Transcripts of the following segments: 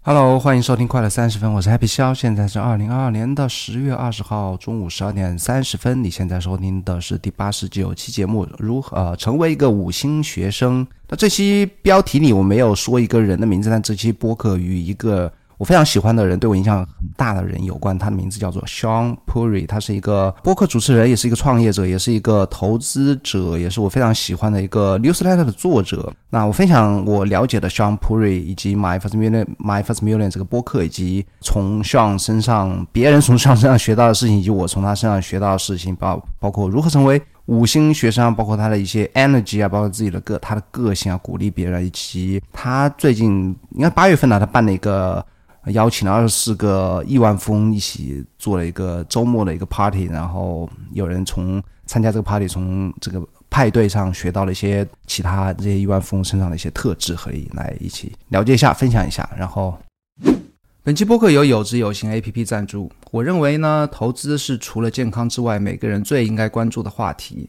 Hello，欢迎收听快乐三十分，我是 Happy 肖，现在是二零二二年的十月二十号中午十二点三十分。你现在收听的是第八十九期节目，如何、成为一个五星学生？那这期标题里我没有说一个人的名字，但这期播客与一个我非常喜欢的人，对我影响很大的人有关。他的名字叫做 Sean Puri，他是一个播客主持人，也是一个创业者，也是一个投资者，也是我非常喜欢的一个 newsletter 的作者。那我分享我了解的 Sean Puri 以及 My First Million、My First Million 这个播客，以及从 Sean 身上别人从 Sean 身上学到的事情，以及我从他身上学到的事情，包包括如何成为五星学生，包括他的一些 energy 啊，包括自己的个他的个性啊，鼓励别人，以及他最近应该八月份呢，他办了一个。邀请了二十四个亿万富翁一起做了一个周末的一个 party，然后有人从参加这个 party，从这个派对上学到了一些其他这些亿万富翁身上的一些特质，可以来一起了解一下，分享一下。然后，本期播客由有知有行 APP 赞助。我认为呢，投资是除了健康之外，每个人最应该关注的话题。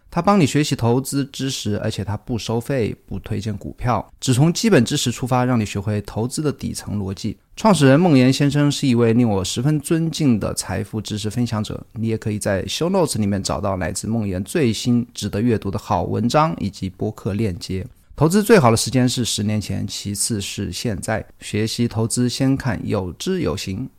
它帮你学习投资知识，而且它不收费，不推荐股票，只从基本知识出发，让你学会投资的底层逻辑。创始人孟岩先生是一位令我十分尊敬的财富知识分享者。你也可以在 Show Notes 里面找到来自孟岩最新值得阅读的好文章以及播客链接。投资最好的时间是十年前，其次是现在。学习投资先看有知有行。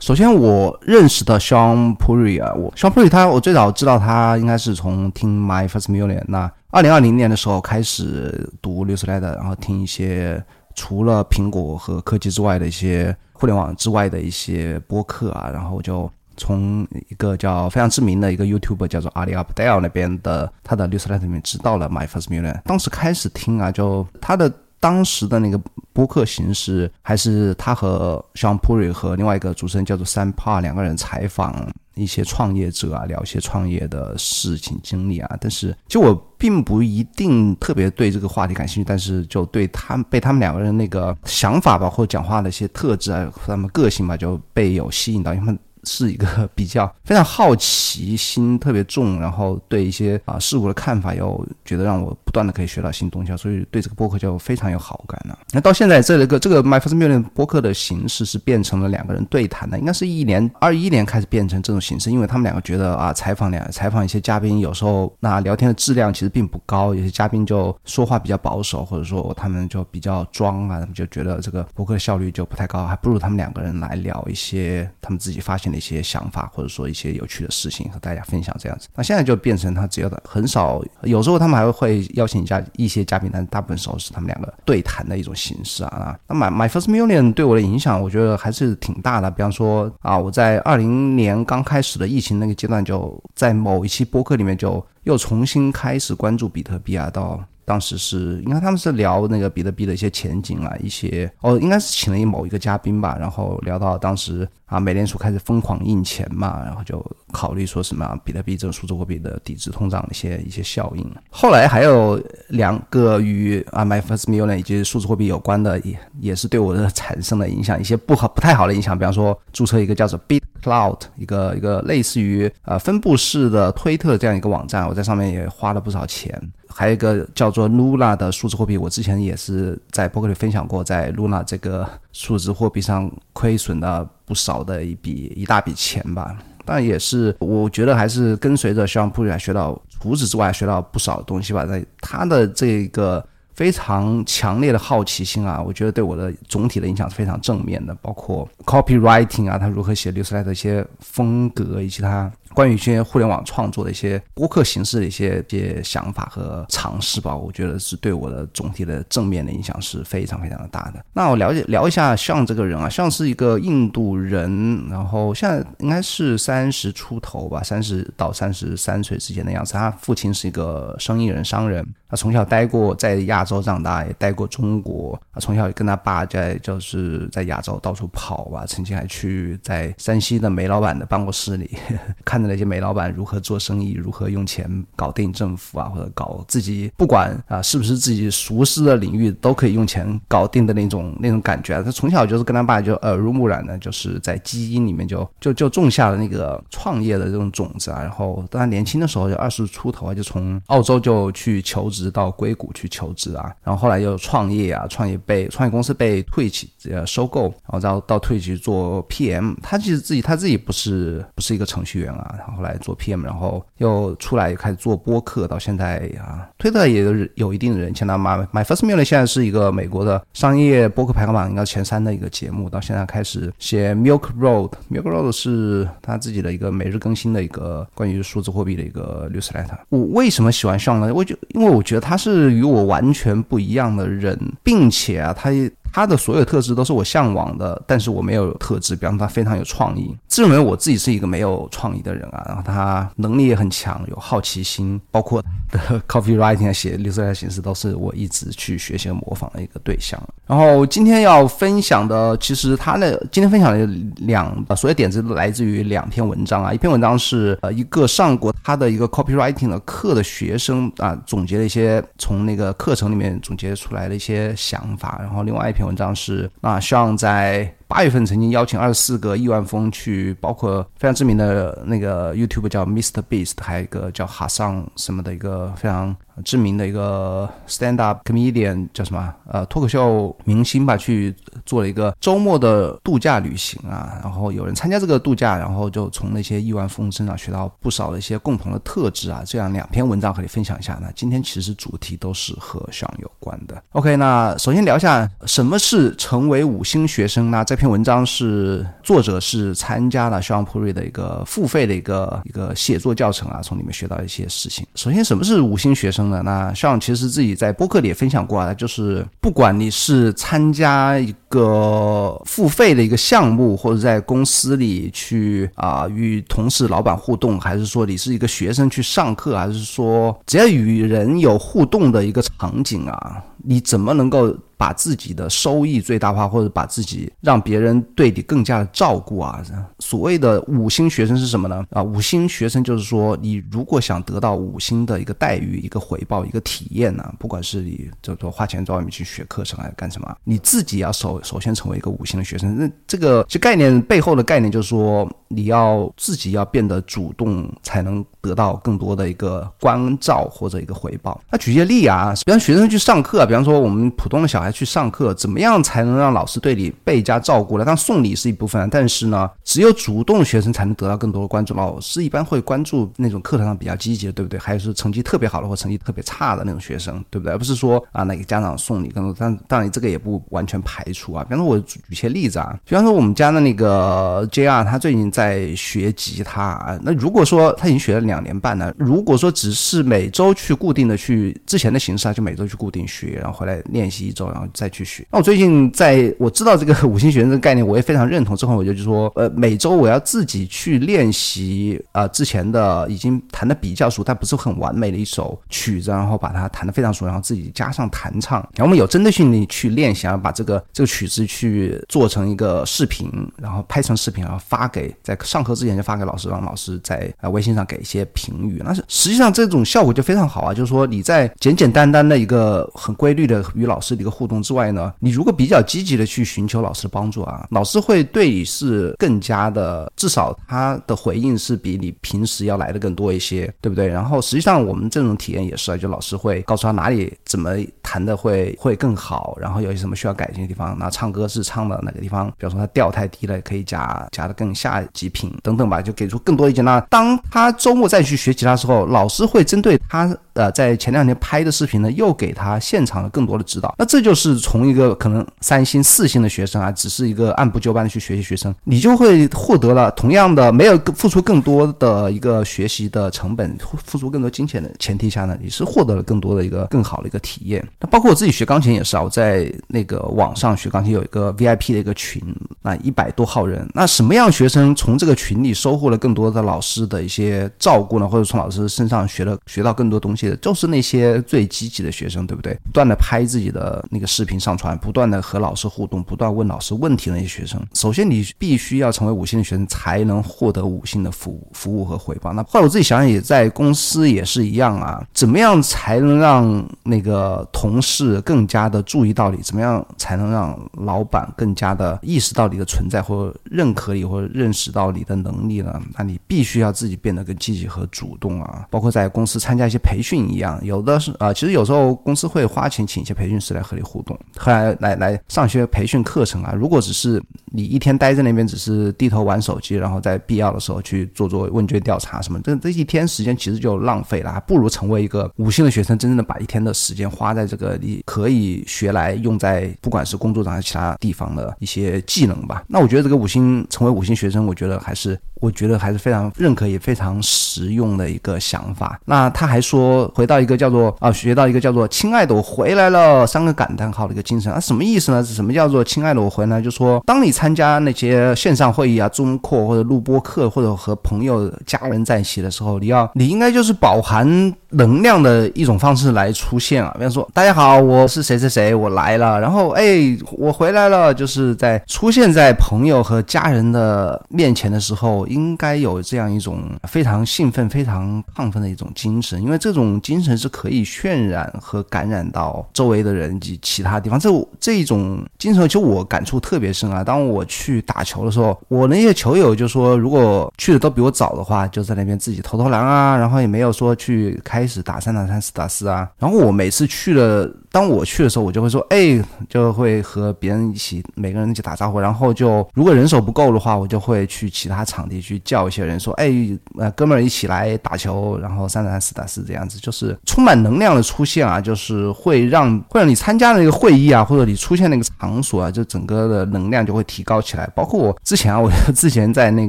首先，我认识的 Sean Puri 啊，我 Sean Puri 他，我最早知道他应该是从听 My First Million。那二零二零年的时候开始读 newsletter，然后听一些除了苹果和科技之外的一些互联网之外的一些播客啊，然后就从一个叫非常知名的一个 YouTuber 叫做 Ali Abdaal 那边的他的 newsletter 里面知道了 My First Million。当时开始听啊，就他的。当时的那个播客形式，还是他和 Sean Puri 和另外一个主持人叫做 Sam Parr 两个人采访一些创业者啊，聊一些创业的事情经历啊。但是，就我并不一定特别对这个话题感兴趣，但是就对他被他们两个人那个想法吧，或者讲话的一些特质啊，他们个性吧，就被有吸引到，因为。是一个比较非常好奇心特别重，然后对一些啊事物的看法又觉得让我不断的可以学到新东西，所以对这个播客就非常有好感了。那到现在这个这个 My First Million 播客的形式是变成了两个人对谈的，应该是一年二一年开始变成这种形式，因为他们两个觉得啊采访两采访一些嘉宾，有时候那聊天的质量其实并不高，有些嘉宾就说话比较保守，或者说他们就比较装啊，他们就觉得这个播客效率就不太高，还不如他们两个人来聊一些他们自己发现的。一些想法，或者说一些有趣的事情和大家分享，这样子。那现在就变成他只有的很少，有时候他们还会邀请一下一些嘉宾，但大部分时候是他们两个对谈的一种形式啊。那 My My First Million 对我的影响，我觉得还是挺大的。比方说啊，我在二零年刚开始的疫情那个阶段，就在某一期播客里面就又重新开始关注比特币啊，到。当时是应该他们是聊那个比特币的一些前景啊，一些哦，应该是请了某一个嘉宾吧，然后聊到当时啊，美联储开始疯狂印钱嘛，然后就考虑说什么啊比特币这种数字货币的抵制通胀的一些一些效应。后来还有两个与啊 My First Million 以及数字货币有关的，也也是对我的产生了影响，一些不好不太好的影响，比方说注册一个叫做 Bit Cloud 一个一个类似于呃分布式的推特这样一个网站，我在上面也花了不少钱。还有一个叫做 Luna 的数字货币，我之前也是在博客里分享过，在 Luna 这个数字货币上亏损了不少的一笔一大笔钱吧。但也是我觉得还是跟随着肖普瑞学到，除此之外学到不少东西吧。在他的这个非常强烈的好奇心啊，我觉得对我的总体的影响是非常正面的。包括 copywriting 啊，他如何写 newsletter 的一些风格，以及他。关于一些互联网创作的一些播客形式的一些一些想法和尝试吧，我觉得是对我的总体的正面的影响是非常非常的大的。那我了解聊一下像这个人啊，像是一个印度人，然后现在应该是三十出头吧，三十到三十三岁之间的样子。他父亲是一个生意人商人，他从小待过在亚洲长大，也待过中国。他从小跟他爸在就是在亚洲到处跑吧，曾经还去在山西的煤老板的办公室里看。看着那些煤老板如何做生意，如何用钱搞定政府啊，或者搞自己不管啊是不是自己熟悉的领域都可以用钱搞定的那种那种感觉。他从小就是跟他爸就耳濡目染的，就是在基因里面就就就种下了那个创业的这种种子啊。然后当他年轻的时候就二十出头啊，就从澳洲就去求职到硅谷去求职啊，然后后来又创业啊，创业被创业公司被退起呃收购，然后到到退去做 PM。他其实自己他自己不是不是一个程序员啊，然后来做 PM，然后又出来开始做播客，到现在啊，推特也有有一定的人气。那 My My First Million 现在是一个美国的商业播客排行榜应该前三的一个节目，到现在开始写 Milk Road，Milk Road 是他自己的一个每日更新的一个关于数字货币的一个 newsletter。我为什么喜欢上呢？我就因为我觉得他是与我完全不一样的人，并且啊，他。他的所有特质都是我向往的，但是我没有特质。比方，他非常有创意，自认为我自己是一个没有创意的人啊。然后他能力也很强，有好奇心，包括的 copywriting 写绿色的形式都是我一直去学习和模仿的一个对象。然后今天要分享的，其实他的今天分享的两所有点子都来自于两篇文章啊。一篇文章是呃一个上过他的一个 copywriting 的课的学生啊总结了一些从那个课程里面总结出来的一些想法，然后另外一篇。篇文章是啊，希望在八月份曾经邀请二十四个亿万富去，包括非常知名的那个 YouTube 叫 Mr Beast，还有一个叫哈桑什么的一个非常。知名的一个 stand up comedian 叫什么？呃，脱口秀明星吧，去做了一个周末的度假旅行啊。然后有人参加这个度假，然后就从那些亿万富翁身上学到不少的一些共同的特质啊。这样两篇文章和你分享一下。那今天其实主题都是和上有关的。OK，那首先聊一下什么是成为五星学生。那这篇文章是作者是参加了肖昂普瑞的一个付费的一个一个写作教程啊，从里面学到一些事情。首先，什么是五星学生呢？那肖恩其实自己在播客里也分享过啊，就是不管你是参加一个付费的一个项目，或者在公司里去啊与同事、老板互动，还是说你是一个学生去上课，还是说只要与人有互动的一个场景啊，你怎么能够？把自己的收益最大化，或者把自己让别人对你更加的照顾啊。所谓的五星学生是什么呢？啊，五星学生就是说，你如果想得到五星的一个待遇、一个回报、一个体验呢，不管是你就说花钱在外面去学课程还是干什么，你自己要首首先成为一个五星的学生。那这个这概念背后的概念就是说，你要自己要变得主动，才能得到更多的一个关照或者一个回报。那举些例啊，比方学生去上课，比方说我们普通的小孩。去上课，怎么样才能让老师对你倍加照顾呢？当然送礼是一部分，但是呢，只有主动学生才能得到更多的关注。老师一般会关注那种课堂上比较积极的，对不对？还有是成绩特别好的或成绩特别差的那种学生，对不对？而不是说啊，哪个家长送礼更多。但当然这个也不完全排除啊。比方说，我举些例子啊，比方说我们家的那个 JR，他最近在学吉他啊。那如果说他已经学了两年半了，如果说只是每周去固定的去之前的形式啊，就每周去固定学，然后回来练习一周。然后再去学。那我最近在我知道这个 五星学生这个概念，我也非常认同。之后我就就说，呃，每周我要自己去练习啊，之前的已经弹的比较熟，但不是很完美的一首曲子，然后把它弹的非常熟，然后自己加上弹唱。然后我们有针对性的去练习，然后把这个这个曲子去做成一个视频，然后拍成视频，然后发给在上课之前就发给老师，让老师在啊微信上给一些评语。那是实际上这种效果就非常好啊，就是说你在简简单单的一个很规律的与老师的一个互动之外呢，你如果比较积极的去寻求老师的帮助啊，老师会对你是更加的，至少他的回应是比你平时要来的更多一些，对不对？然后实际上我们这种体验也是啊，就老师会告诉他哪里怎么弹的会会更好，然后有些什么需要改进的地方，那唱歌是唱的哪个地方，比如说他调太低了，可以加加的更下几品等等吧，就给出更多意见。那当他周末再去学吉他的时候，老师会针对他呃在前两天拍的视频呢，又给他现场了更多的指导。那这就是从一个可能三星四星的学生啊，只是一个按部就班的去学习学生，你就会获得了同样的没有付出更多的一个学习的成本，付出更多金钱的前提下呢，你是获得了更多的一个更好的一个体验。那包括我自己学钢琴也是啊，我在那个网上学钢琴有一个 VIP 的一个群，那一百多号人，那什么样学生从这个群里收获了更多的老师的一些照顾呢？或者从老师身上学了学到更多东西就是那些最积极的学生，对不对？不断的拍自己的那个视频上传，不断的和老师互动，不断问老师问题的那些学生。首先，你必须要成为五星的学生，才能获得五星的服务服务和回报。那后来我自己想想，也在公司也是一样啊。怎么样才能让那个同事更加的注意到你？怎么样才能让老板更加的意识到你的存在，或认可你，或者认识到你的能力呢？那你必须要自己变得更积极和主动啊。包括在公司参加一些培训一样，有的是啊，其实有时候公司会花钱请一些培训师来和你互动，来来来上学培训课程啊。如果只是你一天待在那边，只是低头玩手机，然后在必要的时候去做做问卷调查什么，这这一天时间其实就浪费了，还不如成为一个五星的学生，真正的把一天的时间花在这个你可以学来用在不管是工作上还是其他地方的一些技能吧。那我觉得这个五星成为五星学生，我觉得还是。我觉得还是非常认可也非常实用的一个想法。那他还说，回到一个叫做啊，学到一个叫做“亲爱的，我回来了”三个感叹号的一个精神啊，什么意思呢？是什么叫做“亲爱的，我回来”？就说当你参加那些线上会议啊、中课或者录播课，或者和朋友、家人在一起的时候，你要你应该就是饱含能量的一种方式来出现啊。比方说，大家好，我是谁谁谁，我来了，然后哎，我回来了，就是在出现在朋友和家人的面前的时候。应该有这样一种非常兴奋、非常亢奋的一种精神，因为这种精神是可以渲染和感染到周围的人及其他地方。这这一种精神，其实我感触特别深啊。当我去打球的时候，我那些球友就说，如果去的都比我早的话，就在那边自己投投篮啊，然后也没有说去开 开始打三打三、四打四啊。然后我每次去了。当我去的时候，我就会说，哎，就会和别人一起，每个人一起打招呼。然后就如果人手不够的话，我就会去其他场地去叫一些人，说，哎，呃，哥们儿一起来打球，然后三打三、四打四这样子，就是充满能量的出现啊，就是会让会让你参加那个会议啊，或者你出现那个场所啊，就整个的能量就会提高起来。包括我之前啊，我之前在那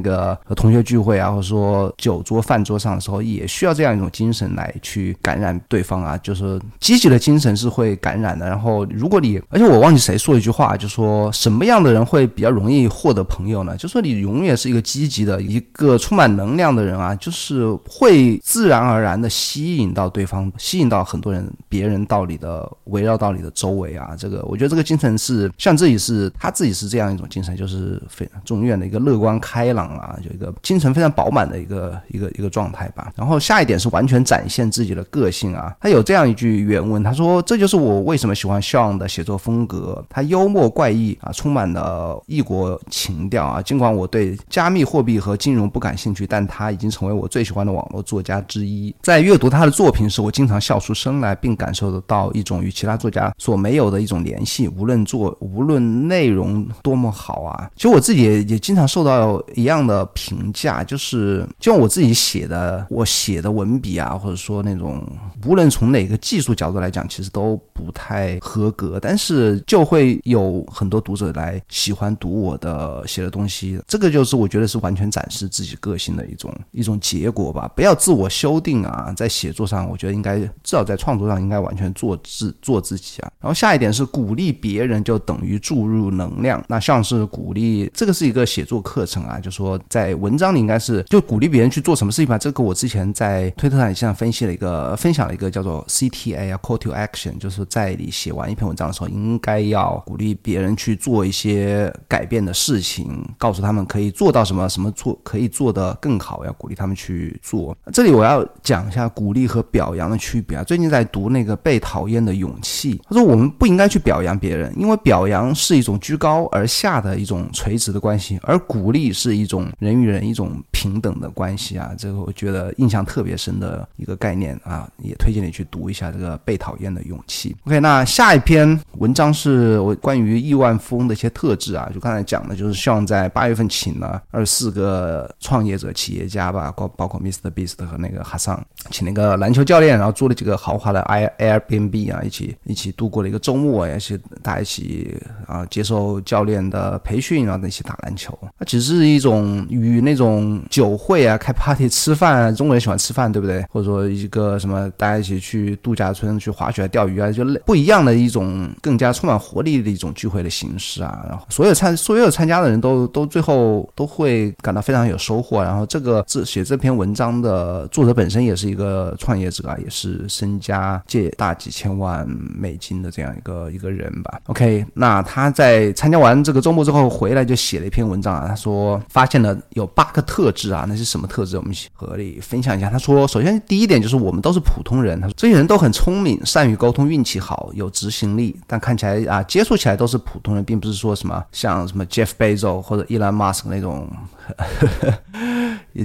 个同学聚会啊，或者说酒桌饭桌上的时候，也需要这样一种精神来去感染对方啊，就是积极的精神是会。感染的，然后如果你，而且我忘记谁说一句话，就说什么样的人会比较容易获得朋友呢？就说你永远是一个积极的、一个充满能量的人啊，就是会自然而然的吸引到对方，吸引到很多人、别人到你的围绕到你的周围啊。这个我觉得这个精神是像自己是他自己是这样一种精神，就是非常永远的一个乐观开朗啊，就一个精神非常饱满的一个一个一个状态吧。然后下一点是完全展现自己的个性啊。他有这样一句原文，他说：“这就是。”我为什么喜欢 Sean 的写作风格？他幽默怪异啊，充满了异国情调啊。尽管我对加密货币和金融不感兴趣，但他已经成为我最喜欢的网络作家之一。在阅读他的作品时，我经常笑出声来，并感受得到一种与其他作家所没有的一种联系。无论作，无论内容多么好啊，其实我自己也也经常受到一样的评价，就是就像我自己写的，我写的文笔啊，或者说那种，无论从哪个技术角度来讲，其实都。不太合格，但是就会有很多读者来喜欢读我的写的东西，这个就是我觉得是完全展示自己个性的一种一种结果吧。不要自我修订啊，在写作上，我觉得应该至少在创作上应该完全做自做自己啊。然后下一点是鼓励别人，就等于注入能量。那像是鼓励，这个是一个写作课程啊，就说在文章里应该是就鼓励别人去做什么事情吧。这个我之前在推特上也经常分析了一个分享了一个叫做 CTA 啊，Call to Action，就是。在你写完一篇文章的时候，应该要鼓励别人去做一些改变的事情，告诉他们可以做到什么，什么做可以做得更好，要鼓励他们去做。这里我要讲一下鼓励和表扬的区别啊。最近在读那个《被讨厌的勇气》，他说我们不应该去表扬别人，因为表扬是一种居高而下的一种垂直的关系，而鼓励是一种人与人一种平等的关系啊。这个我觉得印象特别深的一个概念啊，也推荐你去读一下这个《被讨厌的勇气》。OK，那下一篇文章是我关于亿万富翁的一些特质啊，就刚才讲的，就是希望在八月份请了二十四个创业者、企业家吧，包包括 Mr. Beast 和那个哈桑，请那个篮球教练，然后租了几个豪华的 Air Airbnb 啊，一起一起度过了一个周末，也是大家一起啊接受教练的培训，然后一起打篮球。那只是一种与那种酒会啊、开 party 吃饭，中国人喜欢吃饭，对不对？或者说一个什么大家一起去度假村去滑雪、钓鱼啊，就。不一样的一种更加充满活力的一种聚会的形式啊。然后所有参所有参加的人都都最后都会感到非常有收获。然后这个这写这篇文章的作者本身也是一个创业者啊，也是身家借大几千万美金的这样一个一个人吧。OK，那他在参加完这个周末之后回来就写了一篇文章啊，他说发现了有八个特质啊，那是什么特质？我们和你分享一下。他说，首先第一点就是我们都是普通人，他说这些人都很聪明，善于沟通，运气好，有执行力，但看起来啊，接触起来都是普通人，并不是说什么像什么 Jeff Bezos 或者 Elon Musk 那种。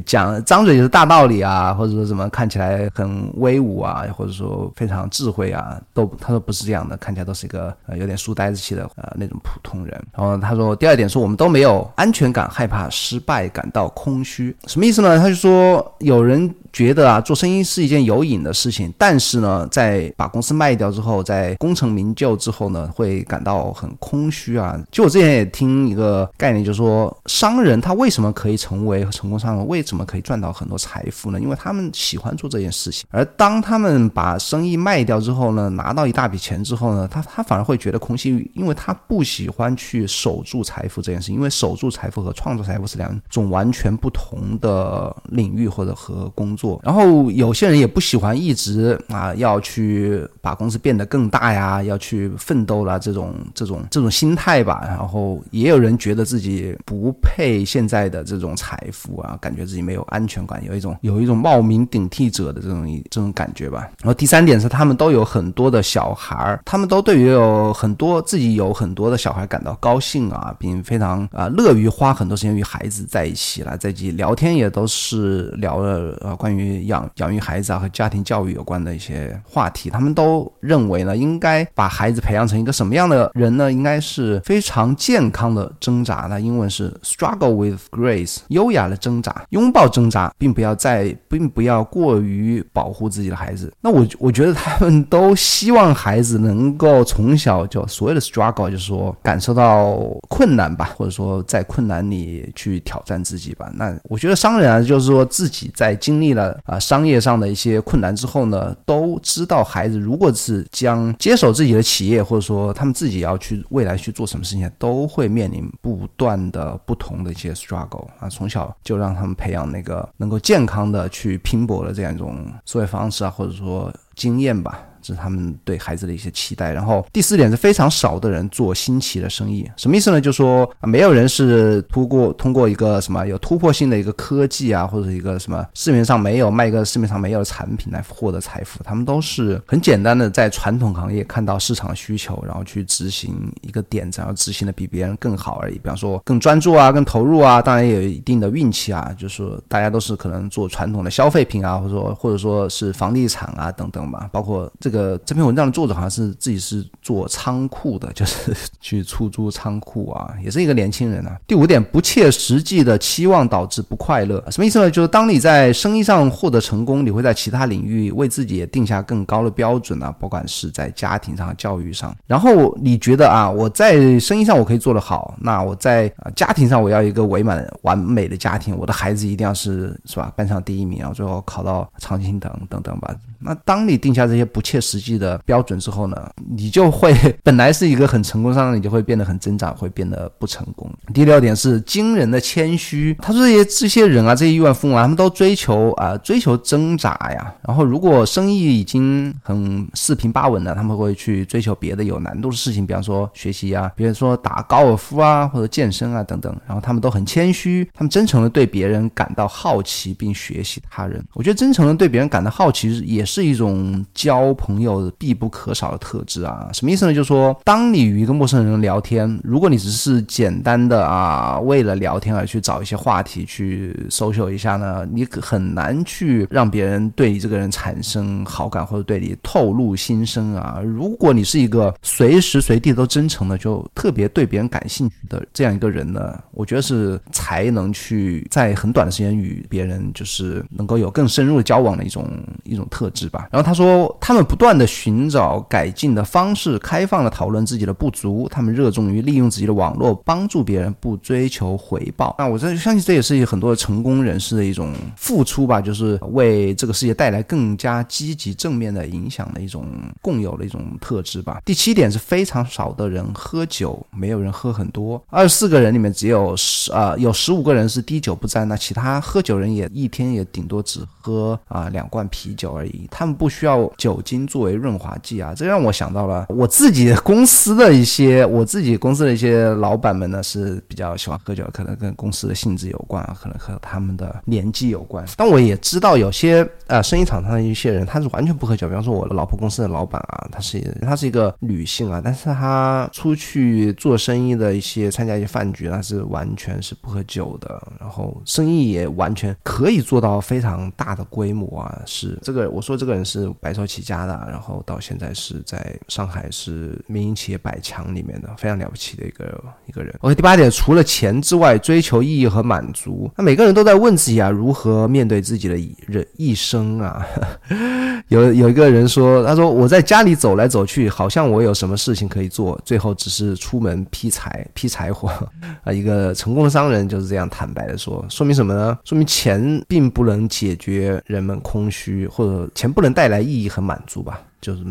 讲张嘴就是大道理啊，或者说什么看起来很威武啊，或者说非常智慧啊，都他说不是这样的，看起来都是一个呃有点书呆子气的呃那种普通人。然后他说第二点说我们都没有安全感，害怕失败，感到空虚，什么意思呢？他就说有人。觉得啊，做生意是一件有瘾的事情，但是呢，在把公司卖掉之后，在功成名就之后呢，会感到很空虚啊。就我之前也听一个概念，就是说，商人他为什么可以成为成功商人，为为什么可以赚到很多财富呢？因为他们喜欢做这件事情。而当他们把生意卖掉之后呢，拿到一大笔钱之后呢，他他反而会觉得空虚，因为他不喜欢去守住财富这件事，因为守住财富和创造财富是两种完全不同的领域或者和工作。然后有些人也不喜欢一直啊要去把公司变得更大呀，要去奋斗啦这种这种这种心态吧。然后也有人觉得自己不配现在的这种财富啊，感觉自己没有安全感，有一种有一种冒名顶替者的这种这种感觉吧。然后第三点是他们都有很多的小孩儿，他们都对于有很多自己有很多的小孩感到高兴啊，并非常啊乐于花很多时间与孩子在一起了，在一起聊天也都是聊了呃关于。养养育孩子啊和家庭教育有关的一些话题，他们都认为呢，应该把孩子培养成一个什么样的人呢？应该是非常健康的挣扎。那英文是 struggle with grace，优雅的挣扎，拥抱挣扎，并不要在，并不要过于保护自己的孩子。那我我觉得他们都希望孩子能够从小就所有的 struggle，就是说感受到困难吧，或者说在困难里去挑战自己吧。那我觉得商人啊，就是说自己在经历了。啊，商业上的一些困难之后呢，都知道孩子如果是将接手自己的企业，或者说他们自己要去未来去做什么事情，都会面临不断的不同的一些 struggle 啊。从小就让他们培养那个能够健康的去拼搏的这样一种思维方式啊，或者说经验吧。这是他们对孩子的一些期待。然后第四点是非常少的人做新奇的生意，什么意思呢？就说没有人是通过通过一个什么有突破性的一个科技啊，或者一个什么市面上没有卖一个市面上没有的产品来获得财富。他们都是很简单的在传统行业看到市场需求，然后去执行一个点子，然后执行的比别人更好而已。比方说更专注啊，更投入啊，当然也有一定的运气啊。就是大家都是可能做传统的消费品啊，或者说或者说是房地产啊等等吧，包括这个。个这篇文章的作者好像是自己是做仓库的，就是 去出租仓库啊，也是一个年轻人啊。第五点，不切实际的期望导致不快乐，什么意思呢？就是当你在生意上获得成功，你会在其他领域为自己定下更高的标准啊，不管是在家庭上、教育上。然后你觉得啊，我在生意上我可以做得好，那我在家庭上我要一个美满完美的家庭，我的孩子一定要是是吧，班上第一名啊，最后考到长青藤等等吧。那当你定下这些不切实际的标准之后呢，你就会 本来是一个很成功商人，你就会变得很挣扎，会变得不成功。第六点是惊人的谦虚。他说这些这些人啊，这些亿万富翁啊，他们都追求啊，追求挣扎呀。然后如果生意已经很四平八稳了，他们会去追求别的有难度的事情，比方说学习啊，比如说打高尔夫啊，或者健身啊等等。然后他们都很谦虚，他们真诚的对别人感到好奇，并学习他人。我觉得真诚的对别人感到好奇也是。是一种交朋友必不可少的特质啊！什么意思呢？就是说，当你与一个陌生人聊天，如果你只是简单的啊，为了聊天而去找一些话题去 social 一下呢，你很难去让别人对你这个人产生好感或者对你透露心声啊。如果你是一个随时随地都真诚的，就特别对别人感兴趣的这样一个人呢，我觉得是才能去在很短的时间与别人就是能够有更深入的交往的一种一种特质。质吧。然后他说，他们不断的寻找改进的方式，开放的讨论自己的不足，他们热衷于利用自己的网络帮助别人，不追求回报。那我这相信这也是很多成功人士的一种付出吧，就是为这个世界带来更加积极正面的影响的一种共有的一种特质吧。第七点是非常少的人喝酒，没有人喝很多。二十四个人里面只有十啊，有十五个人是滴酒不沾，那其他喝酒人也一天也顶多只喝啊两罐啤酒而已。他们不需要酒精作为润滑剂啊，这让我想到了我自己公司的一些，我自己公司的一些老板们呢是比较喜欢喝酒，可能跟公司的性质有关啊，可能和他们的年纪有关。但我也知道有些呃生意场上的一些人他是完全不喝酒，比方说我的老婆公司的老板啊，她是她是一个女性啊，但是她出去做生意的一些。参加一些饭局，那是完全是不喝酒的，然后生意也完全可以做到非常大的规模啊！是这个，我说这个人是白手起家的，然后到现在是在上海是民营企业百强里面的非常了不起的一个一个人。OK，第八点，除了钱之外，追求意义和满足。那每个人都在问自己啊，如何面对自己的人一生啊？有有一个人说，他说我在家里走来走去，好像我有什么事情可以做，最后只是出门劈柴劈柴。火 啊！一个成功的商人就是这样坦白的说，说明什么呢？说明钱并不能解决人们空虚，或者不能带来意义和满足吧？就是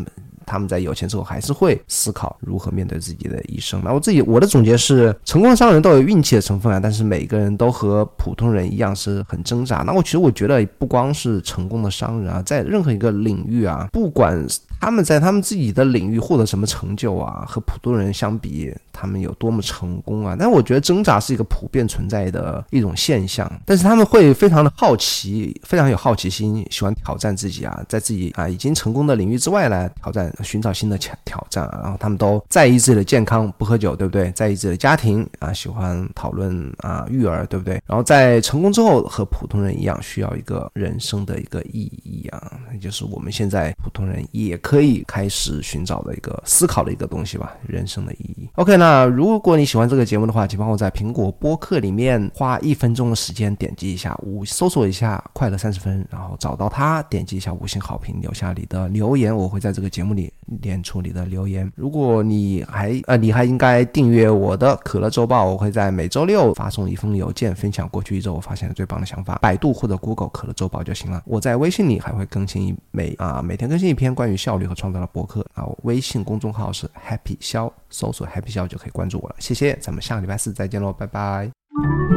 他们在有钱之后还是会思考如何面对自己的一生。那我自己我的总结是：成功商人都有运气的成分啊，但是每个人都和普通人一样是很挣扎。那我其实我觉得不光是成功的商人啊，在任何一个领域啊，不管。他们在他们自己的领域获得什么成就啊？和普通人相比，他们有多么成功啊？但我觉得挣扎是一个普遍存在的一种现象。但是他们会非常的好奇，非常有好奇心，喜欢挑战自己啊，在自己啊已经成功的领域之外来挑战，寻找新的挑挑战。然后他们都在意自己的健康，不喝酒，对不对？在意自己的家庭啊，喜欢讨论啊育儿，对不对？然后在成功之后，和普通人一样，需要一个人生的一个意义啊，那就是我们现在普通人也可。以开始寻找的一个思考的一个东西吧，人生的意义。OK，那如果你喜欢这个节目的话，请帮我在苹果播客里面花一分钟的时间点击一下五，搜索一下“快乐三十分”，然后找到它，点击一下五星好评，留下你的留言，我会在这个节目里念出你的留言。如果你还呃，你还应该订阅我的可乐周报，我会在每周六发送一封邮件，分享过去一周我发现的最棒的想法。百度或者 Google 可乐周报就行了。我在微信里还会更新一每啊每天更新一篇关于效率。和创造的博客啊，微信公众号是 Happy 肖，搜索 Happy 肖就可以关注我了。谢谢，咱们下个礼拜四再见喽，拜拜。